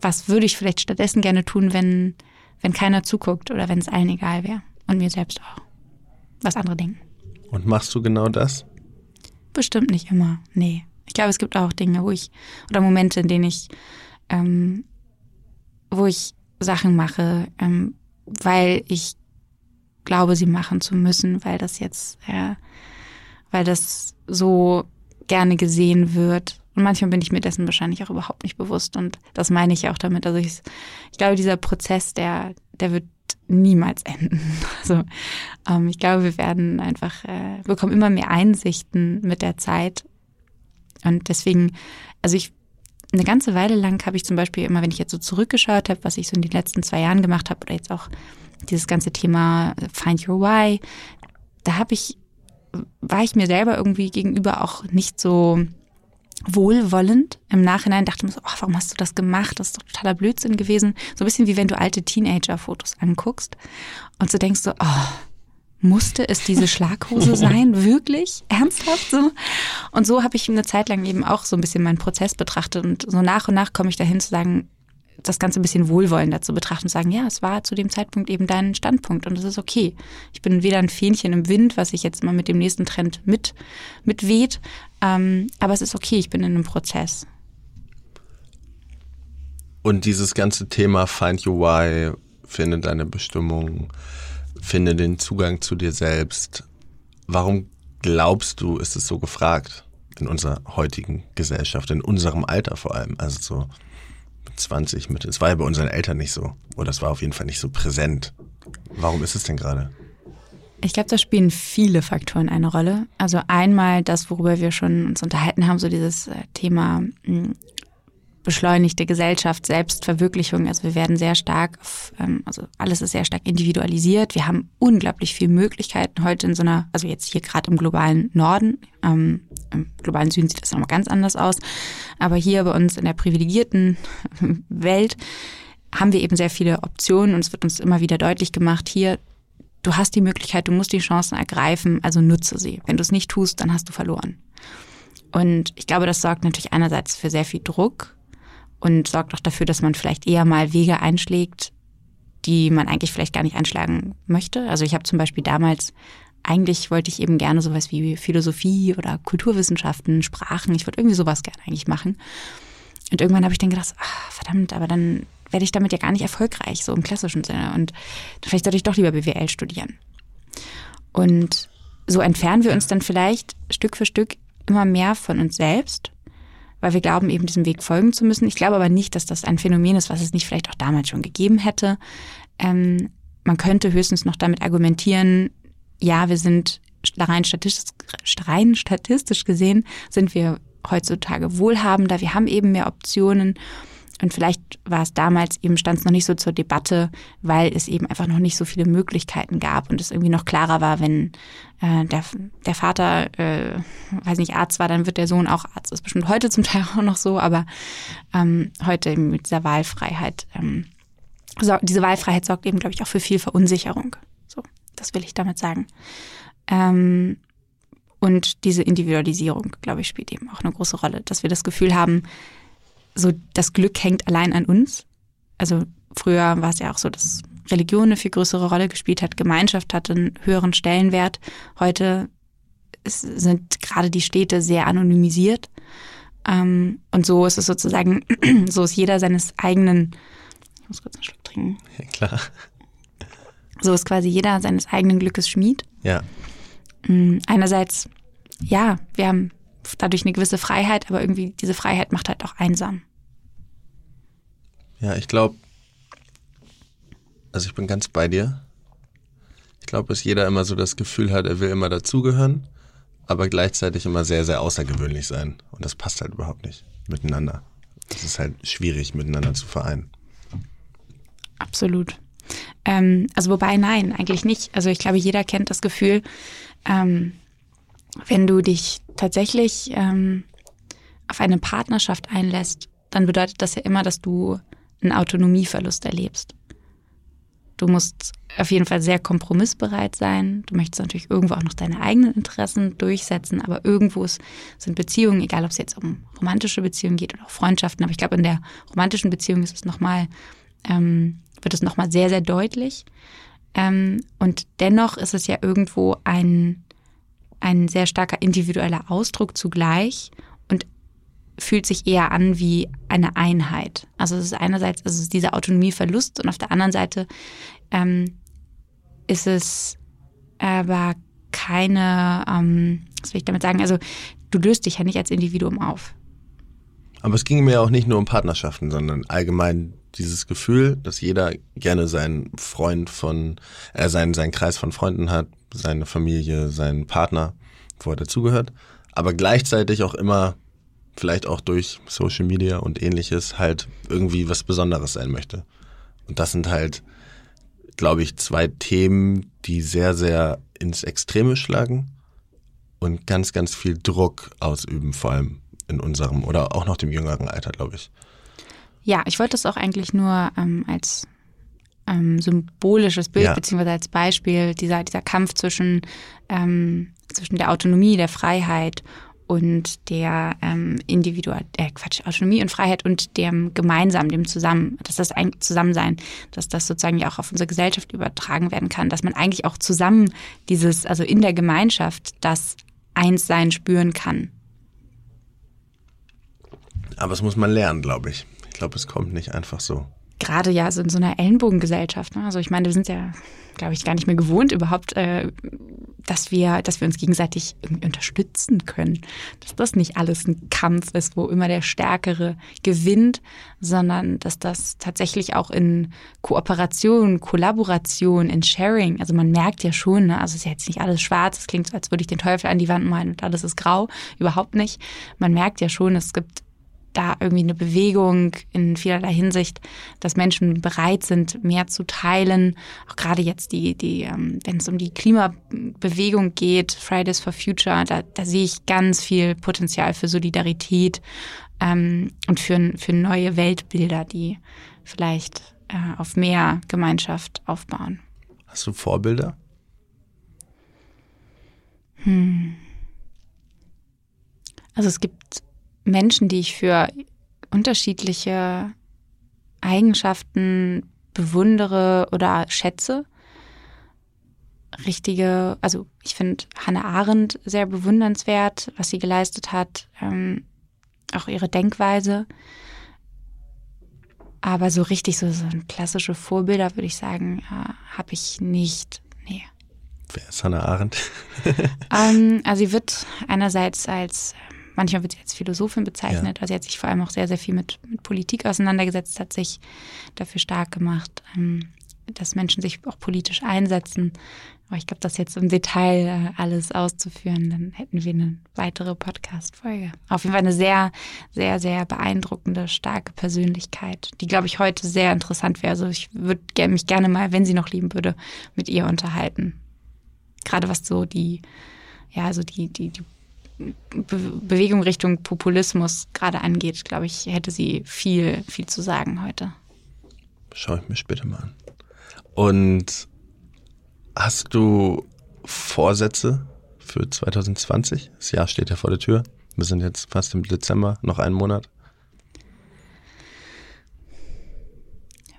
was würde ich vielleicht stattdessen gerne tun, wenn, wenn keiner zuguckt oder wenn es allen egal wäre und mir selbst auch, was andere denken. Und machst du genau das? Bestimmt nicht immer, nee. Ich glaube, es gibt auch Dinge, wo ich, oder Momente, in denen ich, ähm, wo ich Sachen mache, ähm, weil ich glaube, sie machen zu müssen, weil das jetzt, äh, weil das so gerne gesehen wird. Und manchmal bin ich mir dessen wahrscheinlich auch überhaupt nicht bewusst. Und das meine ich auch damit. Also ich, ich glaube, dieser Prozess, der, der wird niemals enden. Also ähm, ich glaube, wir werden einfach, äh, bekommen immer mehr Einsichten mit der Zeit. Und deswegen, also ich eine ganze Weile lang habe ich zum Beispiel immer, wenn ich jetzt so zurückgeschaut habe, was ich so in den letzten zwei Jahren gemacht habe, oder jetzt auch dieses ganze Thema Find Your Why, da habe ich, war ich mir selber irgendwie gegenüber auch nicht so wohlwollend. Im Nachhinein dachte ich mir so, oh, warum hast du das gemacht? Das ist doch totaler Blödsinn gewesen. So ein bisschen wie wenn du alte Teenager-Fotos anguckst und so denkst so, oh, musste es diese Schlaghose sein? Wirklich? Ernsthaft so? Und so habe ich eine Zeit lang eben auch so ein bisschen meinen Prozess betrachtet und so nach und nach komme ich dahin zu sagen, das Ganze ein bisschen wohlwollender zu betrachten und sagen, ja, es war zu dem Zeitpunkt eben dein Standpunkt und es ist okay. Ich bin weder ein Fähnchen im Wind, was sich jetzt mal mit dem nächsten Trend mit, mitweht, ähm, aber es ist okay, ich bin in einem Prozess. Und dieses ganze Thema Find Your Why, finde deine Bestimmung, finde den Zugang zu dir selbst. Warum glaubst du, ist es so gefragt in unserer heutigen Gesellschaft, in unserem Alter vor allem? Also so 20 mit. Es war ja bei unseren Eltern nicht so. Oder es war auf jeden Fall nicht so präsent. Warum ist es denn gerade? Ich glaube, da spielen viele Faktoren eine Rolle. Also einmal das, worüber wir schon uns unterhalten haben, so dieses äh, Thema hm, beschleunigte Gesellschaft, Selbstverwirklichung. Also wir werden sehr stark, auf, ähm, also alles ist sehr stark individualisiert. Wir haben unglaublich viele Möglichkeiten heute in so einer, also jetzt hier gerade im globalen Norden, ähm, im globalen Süden sieht das nochmal ganz anders aus, aber hier bei uns in der privilegierten Welt haben wir eben sehr viele Optionen und es wird uns immer wieder deutlich gemacht, hier, du hast die Möglichkeit, du musst die Chancen ergreifen, also nutze sie. Wenn du es nicht tust, dann hast du verloren. Und ich glaube, das sorgt natürlich einerseits für sehr viel Druck, und sorgt auch dafür, dass man vielleicht eher mal Wege einschlägt, die man eigentlich vielleicht gar nicht einschlagen möchte. Also ich habe zum Beispiel damals, eigentlich wollte ich eben gerne sowas wie Philosophie oder Kulturwissenschaften, Sprachen, ich wollte irgendwie sowas gerne eigentlich machen. Und irgendwann habe ich dann gedacht, ach, verdammt, aber dann werde ich damit ja gar nicht erfolgreich, so im klassischen Sinne. Und vielleicht sollte ich doch lieber BWL studieren. Und so entfernen wir uns dann vielleicht Stück für Stück immer mehr von uns selbst weil wir glauben, eben diesem Weg folgen zu müssen. Ich glaube aber nicht, dass das ein Phänomen ist, was es nicht vielleicht auch damals schon gegeben hätte. Ähm, man könnte höchstens noch damit argumentieren, ja, wir sind rein statistisch, rein statistisch gesehen, sind wir heutzutage wohlhabender, wir haben eben mehr Optionen und vielleicht war es damals eben, stand es noch nicht so zur Debatte, weil es eben einfach noch nicht so viele Möglichkeiten gab und es irgendwie noch klarer war, wenn äh, der, der Vater, äh, weiß nicht, Arzt war, dann wird der Sohn auch Arzt. Das ist bestimmt heute zum Teil auch noch so, aber ähm, heute eben mit dieser Wahlfreiheit. Ähm, so, diese Wahlfreiheit sorgt eben, glaube ich, auch für viel Verunsicherung. Das will ich damit sagen. Ähm, und diese Individualisierung, glaube ich, spielt eben auch eine große Rolle, dass wir das Gefühl haben, so das Glück hängt allein an uns. Also früher war es ja auch so, dass Religion eine viel größere Rolle gespielt hat, Gemeinschaft hatte einen höheren Stellenwert. Heute sind gerade die Städte sehr anonymisiert. Ähm, und so ist es sozusagen, so ist jeder seines eigenen, ich muss kurz einen Schluck trinken. Ja, klar. So ist quasi jeder seines eigenen Glückes Schmied. Ja. Mm, einerseits, ja, wir haben dadurch eine gewisse Freiheit, aber irgendwie diese Freiheit macht halt auch einsam. Ja, ich glaube, also ich bin ganz bei dir. Ich glaube, dass jeder immer so das Gefühl hat, er will immer dazugehören, aber gleichzeitig immer sehr, sehr außergewöhnlich sein. Und das passt halt überhaupt nicht miteinander. Es ist halt schwierig, miteinander zu vereinen. Absolut. Ähm, also wobei, nein, eigentlich nicht. Also ich glaube, jeder kennt das Gefühl, ähm, wenn du dich tatsächlich ähm, auf eine Partnerschaft einlässt, dann bedeutet das ja immer, dass du einen Autonomieverlust erlebst. Du musst auf jeden Fall sehr kompromissbereit sein. Du möchtest natürlich irgendwo auch noch deine eigenen Interessen durchsetzen, aber irgendwo sind Beziehungen, egal ob es jetzt um romantische Beziehungen geht oder auch Freundschaften, aber ich glaube, in der romantischen Beziehung ist es nochmal, ähm, wird es nochmal sehr, sehr deutlich. Ähm, und dennoch ist es ja irgendwo ein, ein sehr starker individueller Ausdruck zugleich und fühlt sich eher an wie eine Einheit. Also es ist einerseits also es ist dieser Autonomieverlust und auf der anderen Seite ähm, ist es aber keine, ähm, was will ich damit sagen, also du löst dich ja nicht als Individuum auf. Aber es ging mir ja auch nicht nur um Partnerschaften, sondern allgemein dieses Gefühl, dass jeder gerne seinen Freund von, äh, seinen, seinen Kreis von Freunden hat, seine Familie, seinen Partner, wo er dazugehört, aber gleichzeitig auch immer vielleicht auch durch Social Media und ähnliches halt irgendwie was Besonderes sein möchte. Und das sind halt, glaube ich, zwei Themen, die sehr, sehr ins Extreme schlagen und ganz, ganz viel Druck ausüben, vor allem in unserem oder auch noch dem jüngeren Alter, glaube ich. Ja, ich wollte das auch eigentlich nur ähm, als ähm, symbolisches Bild ja. beziehungsweise als Beispiel dieser, dieser Kampf zwischen, ähm, zwischen der Autonomie, der Freiheit und der ähm, Individual, äh, Quatsch, Autonomie und Freiheit und dem Gemeinsamen, dem Zusammen, dass das ein Zusammensein, dass das sozusagen ja auch auf unsere Gesellschaft übertragen werden kann, dass man eigentlich auch zusammen dieses, also in der Gemeinschaft das Einssein spüren kann. Aber es muss man lernen, glaube ich. Ich glaube, es kommt nicht einfach so. Gerade ja so in so einer Ellenbogengesellschaft. Ne? Also ich meine, wir sind ja, glaube ich, gar nicht mehr gewohnt überhaupt äh, dass wir, dass wir uns gegenseitig irgendwie unterstützen können. Dass das nicht alles ein Kampf ist, wo immer der Stärkere gewinnt, sondern dass das tatsächlich auch in Kooperation, Kollaboration, in Sharing, also man merkt ja schon, ne, also es ist ja jetzt nicht alles schwarz, es klingt so, als würde ich den Teufel an die Wand malen und alles ist grau, überhaupt nicht. Man merkt ja schon, es gibt da irgendwie eine Bewegung in vielerlei Hinsicht, dass Menschen bereit sind, mehr zu teilen. Auch gerade jetzt die, die, ähm, wenn es um die Klimabewegung geht, Fridays for Future, da, da sehe ich ganz viel Potenzial für Solidarität ähm, und für, für neue Weltbilder, die vielleicht äh, auf mehr Gemeinschaft aufbauen. Hast du Vorbilder? Hm. Also es gibt Menschen, die ich für unterschiedliche Eigenschaften bewundere oder schätze. Richtige, also ich finde Hannah Arendt sehr bewundernswert, was sie geleistet hat, ähm, auch ihre Denkweise. Aber so richtig so, so klassische Vorbilder, würde ich sagen, äh, habe ich nicht. Nee. Wer ist Hannah Arendt? ähm, also sie wird einerseits als manchmal wird sie als Philosophin bezeichnet. Ja. Also sie hat sich vor allem auch sehr, sehr viel mit, mit Politik auseinandergesetzt, hat sich dafür stark gemacht, ähm, dass Menschen sich auch politisch einsetzen. Aber ich glaube, das jetzt im Detail äh, alles auszuführen, dann hätten wir eine weitere Podcast-Folge. Auf jeden Fall eine sehr, sehr, sehr beeindruckende, starke Persönlichkeit, die, glaube ich, heute sehr interessant wäre. Also ich würde mich gerne mal, wenn sie noch lieben würde, mit ihr unterhalten. Gerade was so die, ja, also die, die, die Bewegung Richtung Populismus gerade angeht, glaube ich, hätte sie viel, viel zu sagen heute. Schau ich mir später mal an. Und hast du Vorsätze für 2020? Das Jahr steht ja vor der Tür. Wir sind jetzt fast im Dezember, noch einen Monat.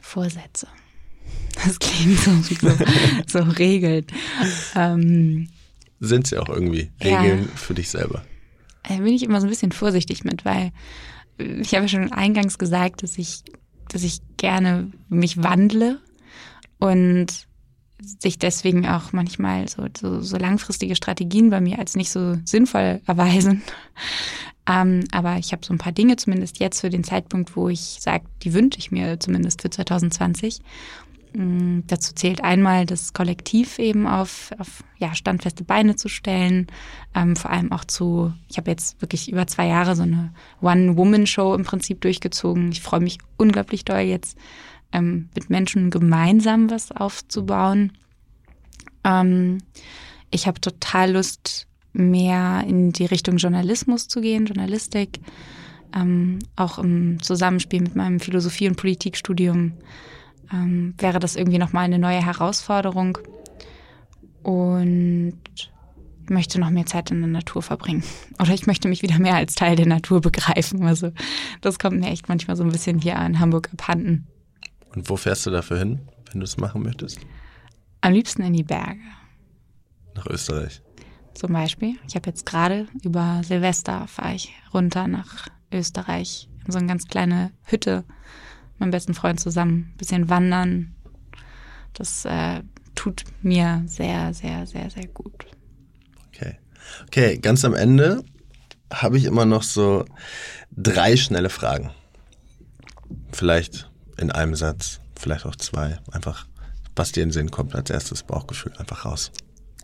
Vorsätze. Das klingt so, so, so regelt. Ähm, sind sie auch irgendwie Regeln ja. für dich selber? Da bin ich immer so ein bisschen vorsichtig mit, weil ich habe ja schon eingangs gesagt, dass ich, dass ich gerne mich wandle und sich deswegen auch manchmal so, so, so langfristige Strategien bei mir als nicht so sinnvoll erweisen. Ähm, aber ich habe so ein paar Dinge zumindest jetzt für den Zeitpunkt, wo ich sage, die wünsche ich mir zumindest für 2020. Mm, dazu zählt einmal das Kollektiv eben auf, auf ja, standfeste Beine zu stellen, ähm, vor allem auch zu, ich habe jetzt wirklich über zwei Jahre so eine One-Woman-Show im Prinzip durchgezogen. Ich freue mich unglaublich doll jetzt ähm, mit Menschen gemeinsam was aufzubauen. Ähm, ich habe total Lust, mehr in die Richtung Journalismus zu gehen, Journalistik, ähm, auch im Zusammenspiel mit meinem Philosophie- und Politikstudium ähm, wäre das irgendwie nochmal eine neue Herausforderung und möchte noch mehr Zeit in der Natur verbringen. Oder ich möchte mich wieder mehr als Teil der Natur begreifen. Also das kommt mir echt manchmal so ein bisschen hier in Hamburg abhanden. Und wo fährst du dafür hin, wenn du es machen möchtest? Am liebsten in die Berge. Nach Österreich. Zum Beispiel. Ich habe jetzt gerade über Silvester fahre ich runter nach Österreich in so eine ganz kleine Hütte meinem besten Freund zusammen. Ein bisschen wandern. Das äh, tut mir sehr, sehr, sehr, sehr gut. Okay. Okay, ganz am Ende habe ich immer noch so drei schnelle Fragen. Vielleicht in einem Satz, vielleicht auch zwei. Einfach, was dir in den Sinn kommt als erstes Bauchgefühl. Einfach raus.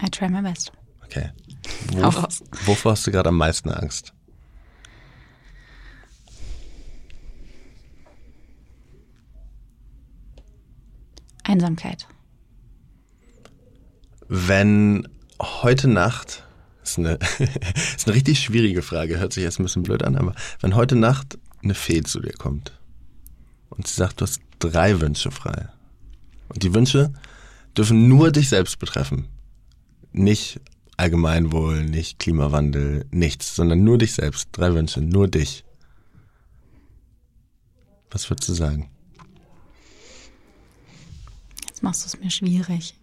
I try my best. Okay. Raus. wovor hast du gerade am meisten Angst? Einsamkeit. Wenn heute Nacht, ist eine, ist eine richtig schwierige Frage, hört sich jetzt ein bisschen blöd an, aber wenn heute Nacht eine Fee zu dir kommt und sie sagt, du hast drei Wünsche frei und die Wünsche dürfen nur dich selbst betreffen, nicht Allgemeinwohl, nicht Klimawandel, nichts, sondern nur dich selbst, drei Wünsche, nur dich. Was würdest du sagen? Jetzt machst du es mir schwierig.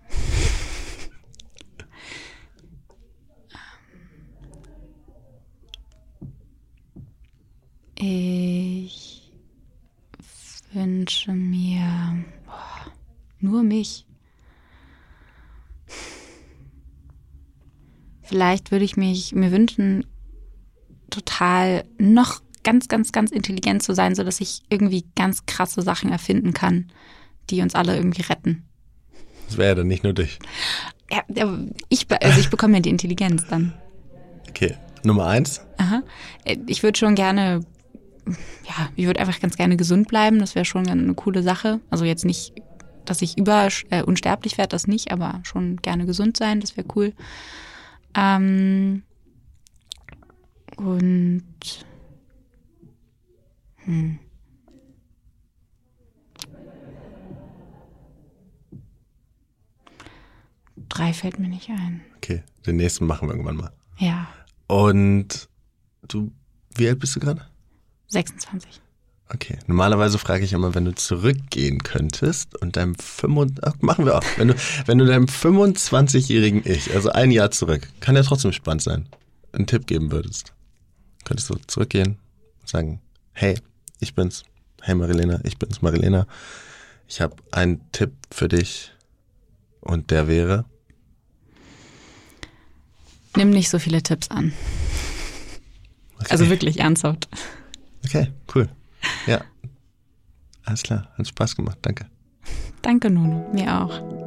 Ich wünsche mir boah, nur mich. Vielleicht würde ich mich mir wünschen, total noch ganz, ganz, ganz intelligent zu sein, sodass ich irgendwie ganz krasse Sachen erfinden kann, die uns alle irgendwie retten. Das wäre ja dann nicht nur dich. Ja, ich, also ich bekomme ja die Intelligenz dann. Okay, Nummer eins. Aha. Ich würde schon gerne, ja, ich würde einfach ganz gerne gesund bleiben. Das wäre schon eine coole Sache. Also jetzt nicht, dass ich über äh, unsterblich werde, das nicht, aber schon gerne gesund sein, das wäre cool. Ähm, und hm. Drei fällt mir nicht ein. Okay, den nächsten machen wir irgendwann mal. Ja. Und du, wie alt bist du gerade? 26. Okay, normalerweise frage ich immer, wenn du zurückgehen könntest und deinem 25, ach, machen wir auch, wenn du, wenn du deinem 25-jährigen Ich, also ein Jahr zurück, kann ja trotzdem spannend sein, einen Tipp geben würdest. Könntest du zurückgehen und sagen, hey, ich bin's, hey Marilena, ich bin's Marilena, ich habe einen Tipp für dich und der wäre? Nimm nicht so viele Tipps an. Okay. Also wirklich ernsthaft. Okay, cool. Ja. Alles klar, hat Spaß gemacht. Danke. Danke, Nuno. Mir auch.